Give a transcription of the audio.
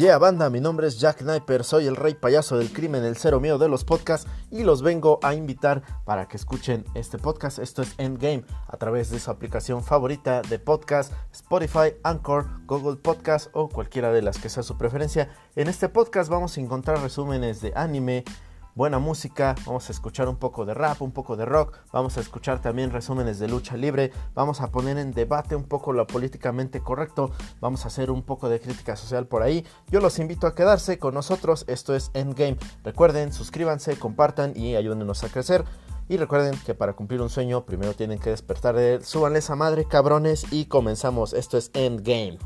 Yeah, banda, mi nombre es Jack Sniper, soy el rey payaso del crimen, el cero mío de los podcasts y los vengo a invitar para que escuchen este podcast. Esto es Endgame a través de su aplicación favorita de podcast, Spotify, Anchor, Google Podcast o cualquiera de las que sea su preferencia. En este podcast vamos a encontrar resúmenes de anime, buena música, vamos a escuchar un poco de rap, un poco de rock, vamos a escuchar también resúmenes de lucha libre, vamos a poner en debate un poco lo políticamente correcto, vamos a hacer un poco de crítica social por ahí. Yo los invito a quedarse con nosotros, esto es Endgame. Recuerden, suscríbanse, compartan y ayúdenos a crecer. Y recuerden que para cumplir un sueño primero tienen que despertar de él. Súbanle esa madre, cabrones, y comenzamos. Esto es Endgame.